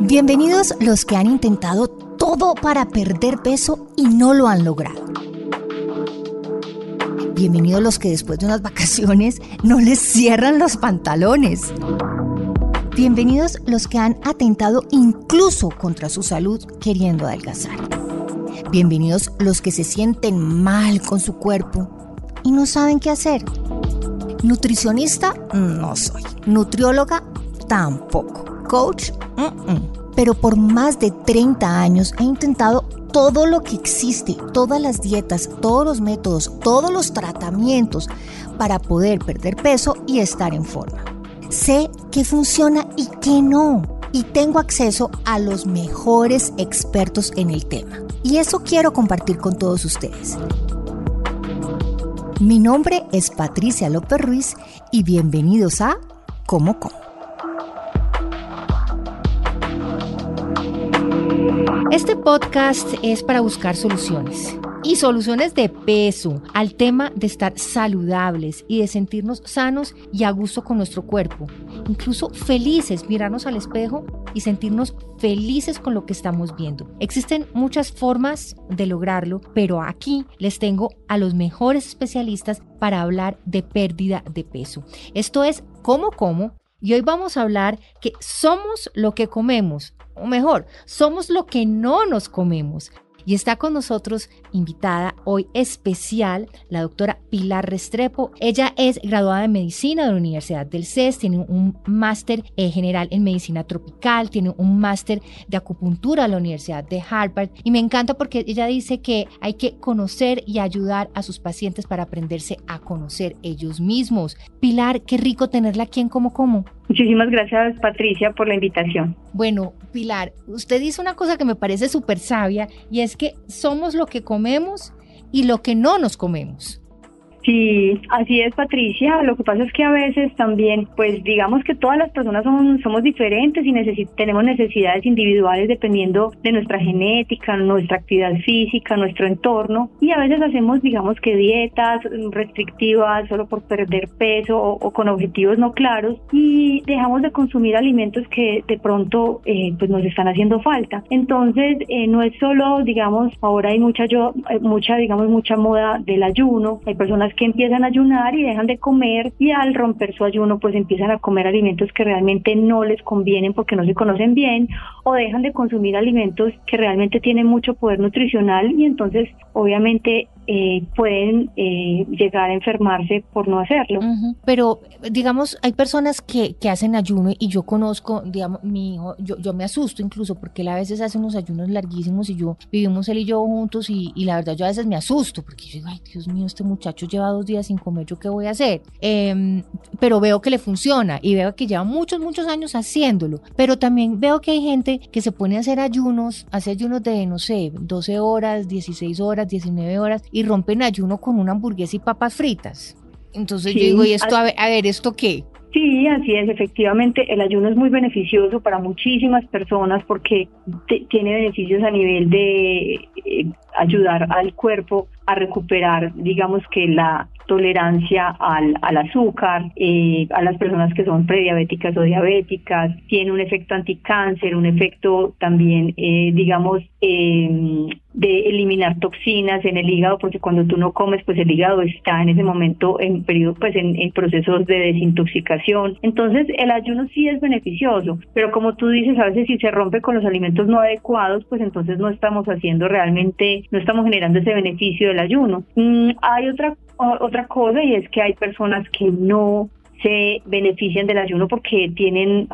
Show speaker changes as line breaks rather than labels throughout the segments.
Bienvenidos los que han intentado todo para perder peso y no lo han logrado. Bienvenidos los que después de unas vacaciones no les cierran los pantalones. Bienvenidos los que han atentado incluso contra su salud queriendo adelgazar. Bienvenidos los que se sienten mal con su cuerpo y no saben qué hacer. Nutricionista no soy. Nutrióloga tampoco. Coach, pero por más de 30 años he intentado todo lo que existe, todas las dietas, todos los métodos, todos los tratamientos para poder perder peso y estar en forma. Sé qué funciona y qué no. Y tengo acceso a los mejores expertos en el tema. Y eso quiero compartir con todos ustedes. Mi nombre es Patricia López Ruiz y bienvenidos a Como Como. Podcast es para buscar soluciones y soluciones de peso al tema de estar saludables y de sentirnos sanos y a gusto con nuestro cuerpo. Incluso felices, mirarnos al espejo y sentirnos felices con lo que estamos viendo. Existen muchas formas de lograrlo, pero aquí les tengo a los mejores especialistas para hablar de pérdida de peso. Esto es cómo como y hoy vamos a hablar que somos lo que comemos, o mejor, somos lo que no nos comemos. Y está con nosotros invitada hoy especial la doctora Pilar Restrepo. Ella es graduada de medicina de la Universidad del CES, tiene un máster eh, general en medicina tropical, tiene un máster de acupuntura de la Universidad de Harvard. Y me encanta porque ella dice que hay que conocer y ayudar a sus pacientes para aprenderse a conocer ellos mismos. Pilar, qué rico tenerla aquí en Como Como.
Muchísimas gracias, Patricia, por la invitación.
Bueno, Pilar, usted dice una cosa que me parece súper sabia y es que somos lo que comemos y lo que no nos comemos.
Sí, así es, Patricia. Lo que pasa es que a veces también, pues digamos que todas las personas son, somos diferentes y tenemos necesidades individuales dependiendo de nuestra genética, nuestra actividad física, nuestro entorno. Y a veces hacemos, digamos que dietas restrictivas solo por perder peso o, con objetivos no claros y dejamos de consumir alimentos que de pronto eh, pues nos están haciendo falta. Entonces, eh, no es solo, digamos, ahora hay mucha, yo, eh, mucha, digamos, mucha moda del ayuno. Hay personas que empiezan a ayunar y dejan de comer y al romper su ayuno pues empiezan a comer alimentos que realmente no les convienen porque no se conocen bien o dejan de consumir alimentos que realmente tienen mucho poder nutricional y entonces obviamente eh, pueden eh, llegar a enfermarse por no hacerlo.
Pero, digamos, hay personas que, que, hacen ayuno y yo conozco, digamos, mi hijo, yo, me asusto incluso porque él a veces hace unos ayunos larguísimos y yo vivimos él y yo juntos y, y la verdad yo a veces me asusto porque yo digo, ay, Dios mío, este muchacho lleva dos días sin comer, ¿yo qué voy a hacer? Em, pero veo que le funciona y veo que lleva muchos, muchos años haciéndolo. Pero también veo que hay gente que se pone a hacer ayunos, hace ayunos de, no sé, 12 horas, 16 horas, 19 horas y rompen ayuno con una hamburguesa y papas fritas. Entonces yo digo, ¿y esto, a ver, a ver, ¿esto qué?
Sí, así es. Efectivamente, el ayuno es muy beneficioso para muchísimas personas porque tiene beneficios a nivel de eh, ayudar al cuerpo a recuperar, digamos que la tolerancia al, al azúcar, eh, a las personas que son prediabéticas o diabéticas, tiene un efecto anticáncer, un efecto también, eh, digamos, em, de eliminar toxinas en el hígado, porque cuando tú no comes, pues el hígado está en ese momento en periodo, pues en, en procesos de desintoxicación. Entonces, el ayuno sí es beneficioso, pero como tú dices, a veces si se rompe con los alimentos no adecuados, pues entonces no estamos haciendo realmente, no estamos generando ese beneficio del ayuno. Mm, hay otra otra cosa y es que hay personas que no se benefician del ayuno porque tienen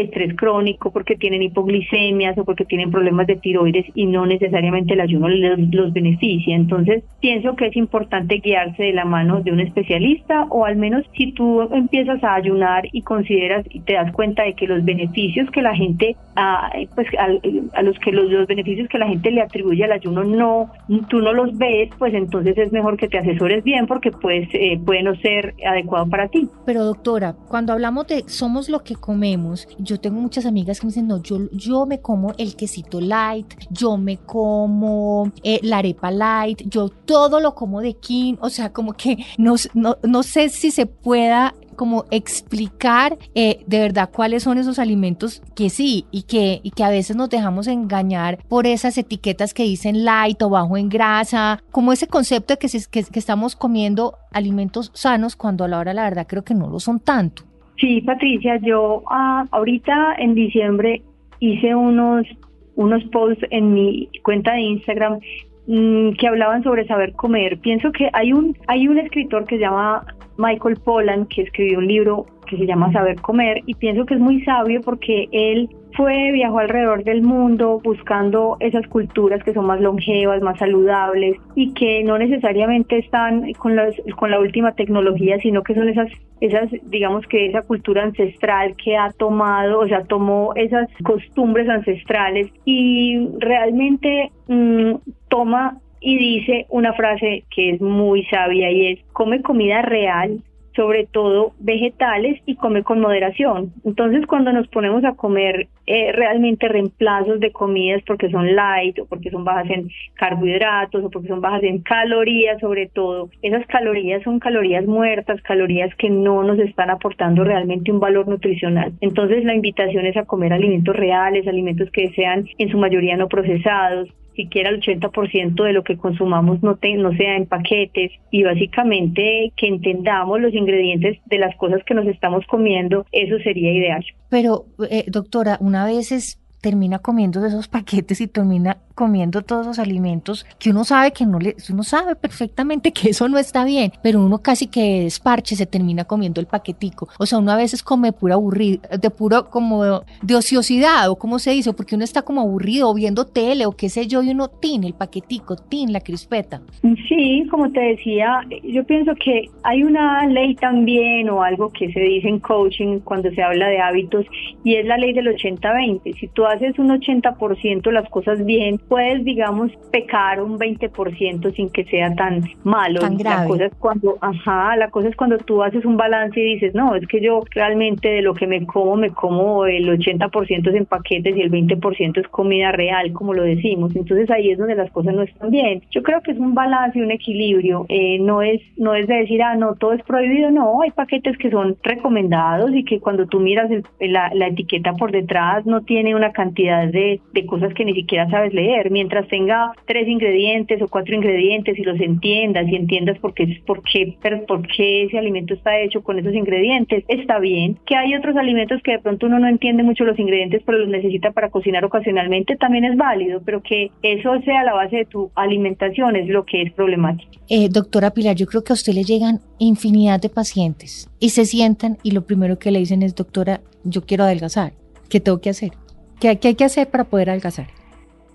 estrés crónico, porque tienen hipoglicemias o porque tienen problemas de tiroides y no necesariamente el ayuno los, los beneficia. Entonces, pienso que es importante guiarse de la mano de un especialista o al menos si tú empiezas a ayunar y consideras y te das cuenta de que los beneficios que la gente, a, pues a, los que los, los beneficios que la gente le atribuye al ayuno no, tú no los ves, pues entonces es mejor que te asesores bien porque pues eh, puede no ser adecuado para ti.
Pero doctora, cuando hablamos de somos lo que comemos, yo tengo muchas amigas que me dicen, no, yo, yo me como el quesito light, yo me como eh, la arepa light, yo todo lo como de kin, o sea, como que no, no, no sé si se pueda como explicar eh, de verdad cuáles son esos alimentos que sí y que, y que a veces nos dejamos engañar por esas etiquetas que dicen light o bajo en grasa, como ese concepto de que, que, que estamos comiendo alimentos sanos cuando a la hora la verdad creo que no lo son tanto.
Sí, Patricia, yo ah, ahorita en diciembre hice unos unos posts en mi cuenta de Instagram mm, que hablaban sobre saber comer. Pienso que hay un hay un escritor que se llama Michael Pollan, que escribió un libro que se llama Saber Comer, y pienso que es muy sabio porque él fue, viajó alrededor del mundo buscando esas culturas que son más longevas, más saludables y que no necesariamente están con, las, con la última tecnología, sino que son esas, esas, digamos que esa cultura ancestral que ha tomado, o sea, tomó esas costumbres ancestrales y realmente mm, toma y dice una frase que es muy sabia y es, come comida real, sobre todo vegetales y come con moderación. Entonces cuando nos ponemos a comer eh, realmente reemplazos de comidas porque son light o porque son bajas en carbohidratos o porque son bajas en calorías sobre todo, esas calorías son calorías muertas, calorías que no nos están aportando realmente un valor nutricional. Entonces la invitación es a comer alimentos reales, alimentos que sean en su mayoría no procesados, siquiera el 80% de lo que consumamos no, no sea en paquetes y básicamente que entendamos los ingredientes de las cosas que nos estamos comiendo, eso sería ideal.
Pero, eh, doctora, una vez es termina comiendo esos paquetes y termina comiendo todos los alimentos que uno sabe que no le, uno sabe perfectamente que eso no está bien, pero uno casi que desparche se termina comiendo el paquetico. O sea, uno a veces come pura aburrido, de puro como de ociosidad o como se dice, porque uno está como aburrido viendo tele o qué sé yo y uno tiene el paquetico, tiene la crispeta.
Sí, como te decía, yo pienso que hay una ley también o algo que se dice en coaching cuando se habla de hábitos y es la ley del 80-20. Si tú haces un 80% las cosas bien, puedes, digamos, pecar un 20% sin que sea tan malo. La cosa es cuando, ajá, la cosa es cuando tú haces un balance y dices, no, es que yo realmente de lo que me como, me como el 80% es en paquetes y el 20% es comida real, como lo decimos. Entonces ahí es donde las cosas no están bien. Yo creo que es un balance un equilibrio. Eh, no es no es de decir, ah, no, todo es prohibido. No, hay paquetes que son recomendados y que cuando tú miras la, la etiqueta por detrás no tiene una cantidad de, cosas que ni siquiera sabes leer. Mientras tenga tres ingredientes o cuatro ingredientes y los entiendas y entiendas por qué, por qué, por qué ese alimento está hecho con esos ingredientes, está bien. Que hay otros alimentos que de pronto uno no entiende mucho los ingredientes, pero los necesita para cocinar ocasionalmente, también es válido, pero que eso sea la base de tu alimentación es lo que es problemático.
Eh, doctora Pilar, yo creo que a usted le llegan infinidad de pacientes y se sientan y lo primero que le dicen es, doctora, yo quiero adelgazar. ¿Qué tengo que hacer? ¿Qué, hay que hacer para poder adelgazar?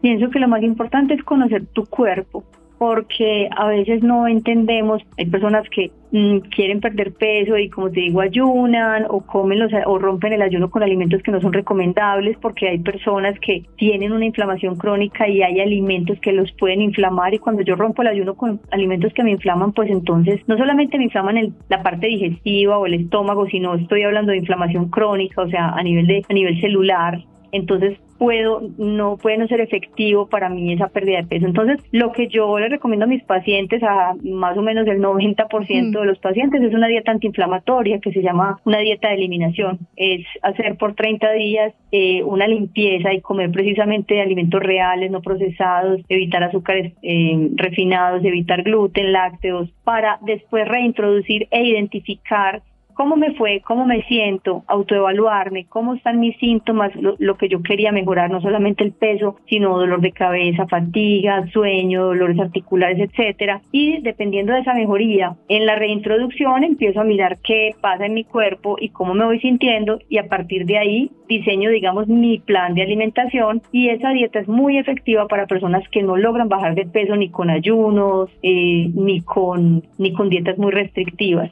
Pienso que lo más importante es conocer tu cuerpo, porque a veces no entendemos, hay personas que mm, quieren perder peso y como te digo ayunan o comen los, o rompen el ayuno con alimentos que no son recomendables porque hay personas que tienen una inflamación crónica y hay alimentos que los pueden inflamar y cuando yo rompo el ayuno con alimentos que me inflaman pues entonces no solamente me inflaman el, la parte digestiva o el estómago sino estoy hablando de inflamación crónica o sea a nivel de a nivel celular entonces puedo, no puede no ser efectivo para mí esa pérdida de peso. Entonces, lo que yo le recomiendo a mis pacientes, a más o menos el 90% de los pacientes, es una dieta antiinflamatoria que se llama una dieta de eliminación. Es hacer por 30 días eh, una limpieza y comer precisamente alimentos reales, no procesados, evitar azúcares eh, refinados, evitar gluten, lácteos, para después reintroducir e identificar cómo me fue, cómo me siento, autoevaluarme, cómo están mis síntomas, lo, que yo quería mejorar, no solamente el peso, sino dolor de cabeza, fatiga, sueño, dolores articulares, etcétera. Y dependiendo de esa mejoría, en la reintroducción empiezo a mirar qué pasa en mi cuerpo y cómo me voy sintiendo. Y a partir de ahí diseño, digamos, mi plan de alimentación. Y esa dieta es muy efectiva para personas que no logran bajar de peso ni con ayunos, eh, ni con ni con dietas muy restrictivas.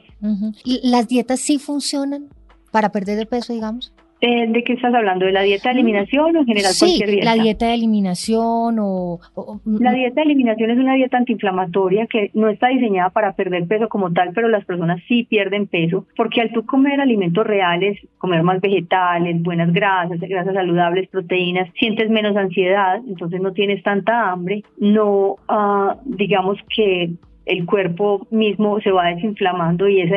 ¿Las dietas sí funcionan para perder el peso, digamos?
Eh, ¿De qué estás hablando? ¿De la dieta de eliminación o en general
sí,
cualquier dieta?
la dieta de eliminación o,
La dieta de eliminación es una dieta antiinflamatoria que no está diseñada para perder peso como tal, pero las personas sí pierden peso porque al tú comer alimentos reales, comer más vegetales, buenas grasas, grasas saludables, proteínas, sientes menos ansiedad, entonces no tienes tanta hambre, no uh, digamos que el cuerpo mismo se va desinflamando y esa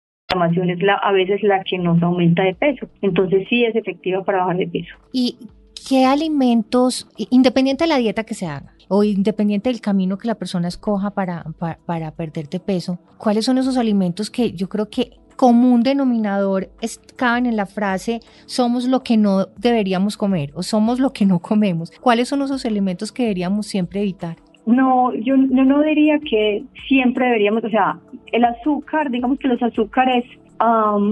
La inflamación es a veces la que nos aumenta de peso. Entonces sí es efectiva para bajar de peso.
¿Y qué alimentos, independiente de la dieta que se haga, o independiente del camino que la persona escoja para, para, para perder de peso, cuáles son esos alimentos que yo creo que común denominador es, caben en la frase somos lo que no deberíamos comer o somos lo que no comemos. ¿Cuáles son esos elementos que deberíamos siempre evitar?
No, yo, no diría que siempre deberíamos, o sea, el azúcar, digamos que los azúcares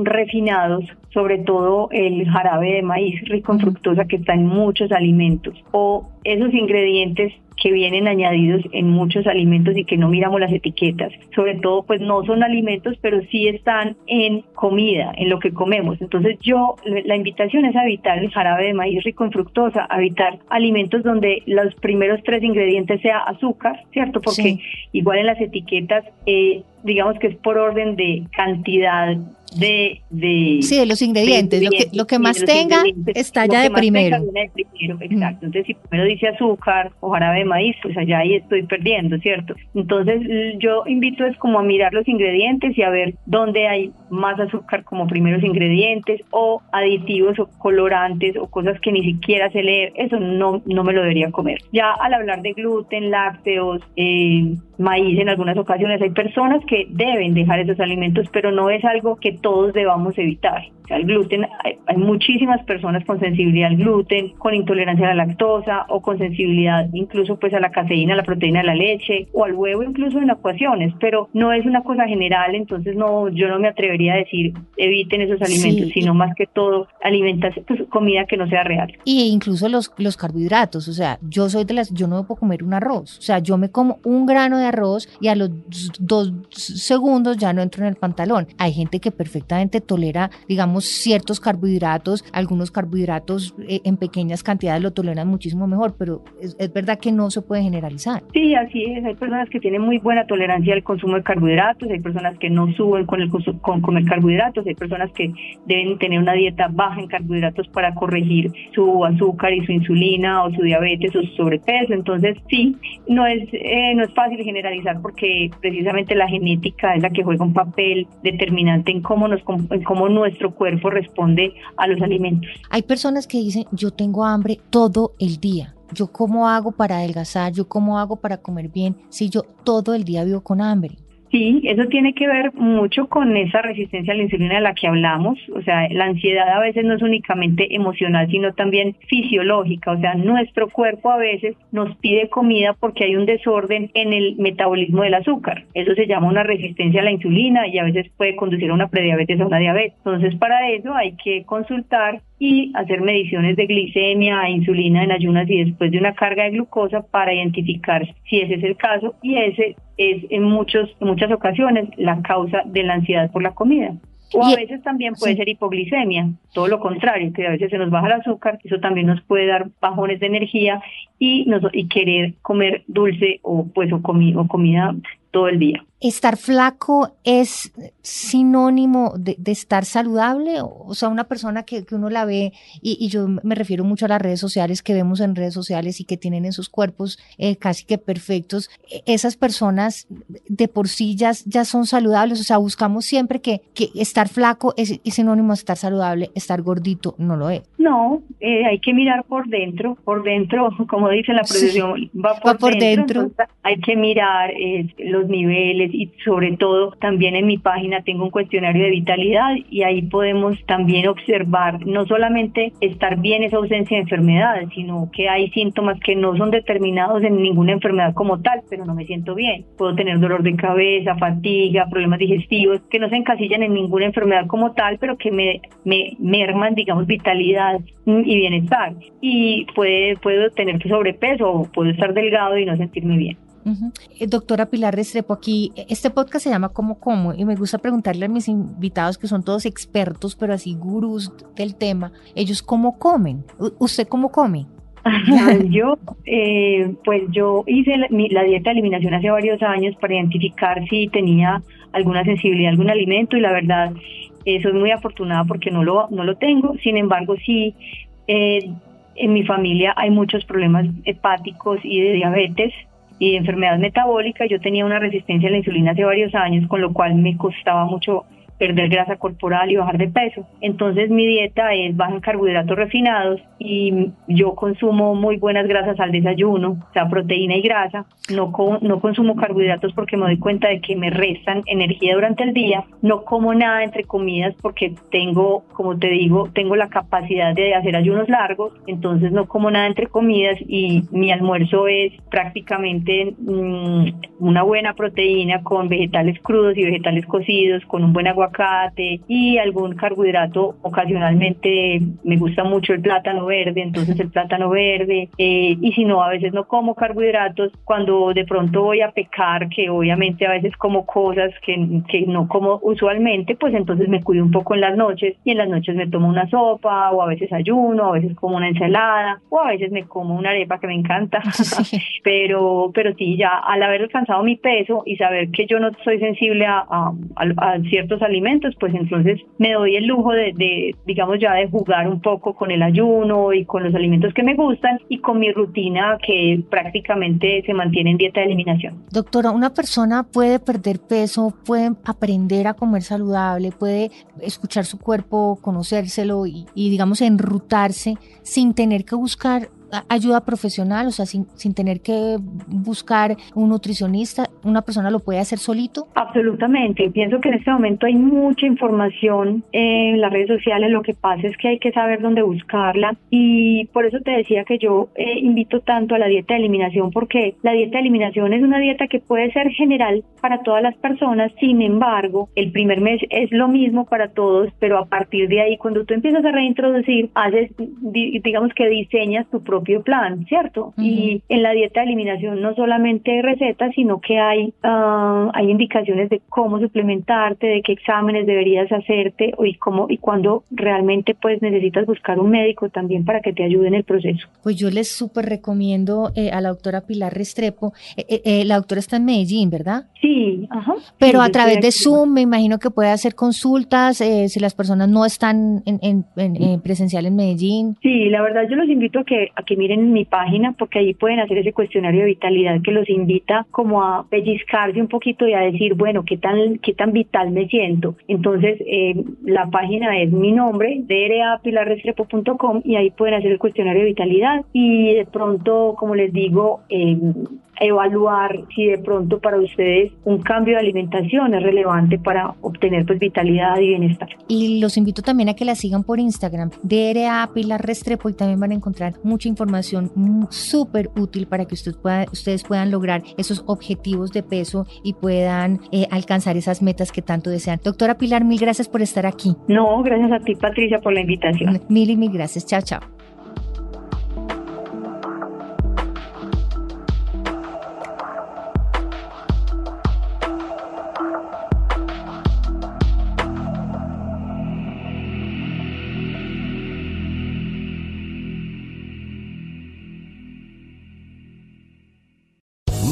refinados, sobre todo el jarabe de maíz rico en fructosa que está en muchos alimentos, o esos ingredientes que vienen añadidos en muchos alimentos y que no miramos las etiquetas. Sobre todo, pues no son alimentos, pero sí están en comida, en lo que comemos. Entonces yo, la invitación es a evitar el jarabe de maíz rico en fructosa, a evitar alimentos donde los primeros tres ingredientes sea azúcar, ¿cierto? Porque igual en las etiquetas, eh, digamos que es por orden de cantidad de, de
sí de los ingredientes, lo que lo que más tenga está ya de primero.
exacto. Entonces si primero dice azúcar o jarabe de maíz pues allá ahí estoy perdiendo cierto entonces yo invito es como a mirar los ingredientes y a ver dónde hay más azúcar como primeros ingredientes o aditivos o colorantes o cosas que ni siquiera se leer. Eso no no me lo debería comer. Ya al hablar de gluten lácteos eh, maíz en algunas ocasiones hay personas que deben dejar esos alimentos pero no es algo que todos debamos evitar. el gluten, hay, muchísimas personas con sensibilidad al gluten, con intolerancia a la lactosa o con sensibilidad incluso pues a la caseína, a la proteína de la leche o al huevo incluso en ecuaciones, pero no es una cosa general, entonces no, yo no me atrevería a decir eviten esos alimentos, sino más que todo alimentas pues, comida que no sea real.
Y incluso los, los carbohidratos, o sea, yo soy de las, yo no puedo comer un arroz, o sea, yo me como un grano de arroz y a los dos segundos ya no entro en el pantalón. Hay gente que perfectamente tolera, digamos, ciertos carbohidratos, algunos carbohidratos eh, en pequeñas cantidades lo toleran muchísimo mejor, pero es, verdad que no se puede generalizar.
Sí, así es. Hay personas que tienen muy buena tolerancia al consumo de carbohidratos, hay personas que no suben con, el, con comer carbohidratos, hay personas que deben tener una dieta baja en carbohidratos para corregir su azúcar y su insulina o su diabetes o su sobrepeso. Entonces, sí, no es, eh, no es fácil generalizar porque precisamente la genética es la que juega un papel determinante en cómo, cómo nuestro cuerpo responde a los alimentos.
Hay personas que dicen, yo tengo hambre todo el día. ¿Yo cómo hago para adelgazar? ¿Yo cómo hago para comer bien si yo todo el día vivo con hambre?
Sí, eso tiene que ver mucho con esa resistencia a la insulina de la que hablamos. O sea, la ansiedad a veces no es únicamente emocional, sino también fisiológica. O sea, nuestro cuerpo a veces nos pide comida porque hay un desorden en el metabolismo del azúcar. Eso se llama una resistencia a la insulina y a veces puede conducir a una prediabetes o una diabetes. Entonces, para eso hay que consultar y hacer mediciones de glicemia, insulina en ayunas y después de una carga de glucosa para identificar si ese es el caso y ese es en, muchos, en muchas ocasiones la causa de la ansiedad por la comida. O a veces también puede ser hipoglicemia, todo lo contrario, que a veces se nos baja el azúcar, eso también nos puede dar bajones de energía y, nos, y querer comer dulce o pues o, o comida todo el día.
¿Estar flaco es sinónimo de, de estar saludable? O sea, una persona que, que uno la ve, y, y, yo me refiero mucho a las redes sociales que vemos en redes sociales y que tienen en sus cuerpos eh, casi que perfectos, e, esas personas de por sí ya, ya son saludables. O sea, buscamos siempre que, que estar flaco es, es, sinónimo de estar saludable, estar gordito no lo es.
No, eh, hay que mirar por dentro, por dentro, como dice la profesión, sí, va por,
va por dentro.
dentro. hay que mirar eh, los niveles y sobre todo también en mi página tengo un cuestionario de vitalidad y ahí podemos también observar no solamente estar bien esa ausencia de enfermedades, sino que hay síntomas que no son determinados en ninguna enfermedad como tal, pero no me siento bien. Puedo tener dolor de cabeza, fatiga, problemas digestivos que no se encasillan en ninguna enfermedad como tal, pero que me, me merman, digamos, vitalidad y bienestar. Y puede, puedo tener sobrepeso o puedo estar delgado y no sentirme bien.
-huh. Doctora Pilar Restrepo, aquí este podcast se llama Como Como y me gusta preguntarle a mis invitados que son todos expertos, pero así gurús del tema, ellos cómo comen. ¿Usted cómo come?
yo, eh, pues yo hice la, mi, la, dieta de eliminación hace varios años para identificar si tenía alguna sensibilidad a algún alimento y la verdad eh, soy muy afortunada porque no lo, no lo tengo. Sin embargo, sí, eh, en mi familia hay muchos problemas hepáticos y de diabetes y enfermedad metabólica. Yo tenía una resistencia a la insulina hace varios años, con lo cual me costaba mucho perder grasa corporal y bajar de peso. Entonces mi dieta es baja en carbohidratos refinados y yo consumo muy buenas grasas al desayuno, o sea, proteína y grasa. No, no consumo carbohidratos porque me doy cuenta de que me restan energía durante el día. No como nada entre comidas porque tengo, como te digo, tengo la capacidad de hacer ayunos largos, entonces no como nada entre comidas y mi almuerzo es prácticamente mmm, una buena proteína con vegetales crudos y vegetales cocidos, con un buen agua aguacate y algún carbohidrato. Ocasionalmente me gusta mucho el plátano verde, entonces el plátano verde. Eh, y si no, a veces no como carbohidratos. Cuando de pronto voy a pecar, que obviamente a veces como cosas que, que no como usualmente, pues entonces me cuido un poco en las noches y en las noches me tomo una sopa o a veces ayuno, a veces como una ensalada o a veces me como una arepa que me encanta. pero, pero sí, ya al haber alcanzado mi peso y saber que yo no soy sensible a, a, a ciertos alimentos, alimentos, pues entonces me doy el lujo de, de, digamos, ya de jugar un poco con el ayuno y con los alimentos que me gustan y con mi rutina que prácticamente se mantiene en dieta de eliminación.
Doctora, una persona puede perder peso, puede aprender a comer saludable, puede escuchar su cuerpo, conocérselo y, y digamos, enrutarse sin tener que buscar ayuda profesional, o sea, sin, sin tener que buscar un nutricionista, una persona lo puede hacer solito?
Absolutamente, pienso que en este momento hay mucha información en las redes sociales, lo que pasa es que hay que saber dónde buscarla. Y por eso te decía que yo eh, invito tanto a la dieta de eliminación porque la dieta de eliminación es una dieta que puede ser general para todas las personas, sin embargo, el primer mes es lo mismo para todos, pero a partir de ahí, cuando tú empiezas a reintroducir, haces, digamos que diseñas tu propio propio plan, ¿cierto? Uh -huh. Y en la dieta de eliminación no solamente hay recetas, sino que hay, uh, hay indicaciones de cómo suplementarte, de qué exámenes deberías hacerte y cómo y cuando realmente pues necesitas buscar un médico también para que te ayude en el proceso.
Pues yo les súper recomiendo eh, a la doctora Pilar Restrepo. Eh, eh, la doctora está en Medellín, ¿verdad?
Sí, ajá.
Pero
sí,
a través de Zoom me imagino que puede hacer consultas si las personas no están en, en, en, presencial en Medellín.
Sí, la verdad yo los invito a que, a que miren mi página porque ahí pueden hacer ese cuestionario de vitalidad que los invita como a pellizcarse un poquito y a decir, bueno, qué tan, qué tan vital me siento. Entonces, eh, la página es mi nombre, drapilarrestrepo.com y ahí pueden hacer el cuestionario de vitalidad y de pronto, como les digo, eh, evaluar si de pronto para ustedes un cambio de alimentación es relevante para obtener pues vitalidad y bienestar.
Y los invito también a que la sigan por Instagram, DRA Pilar Restrepo y también van a encontrar mucha información súper útil para que usted pueda, ustedes puedan lograr esos objetivos de peso y puedan eh, alcanzar esas metas que tanto desean. Doctora Pilar, mil gracias por estar aquí.
No, gracias a ti Patricia por la invitación.
Mil y mil gracias. Chao, chao.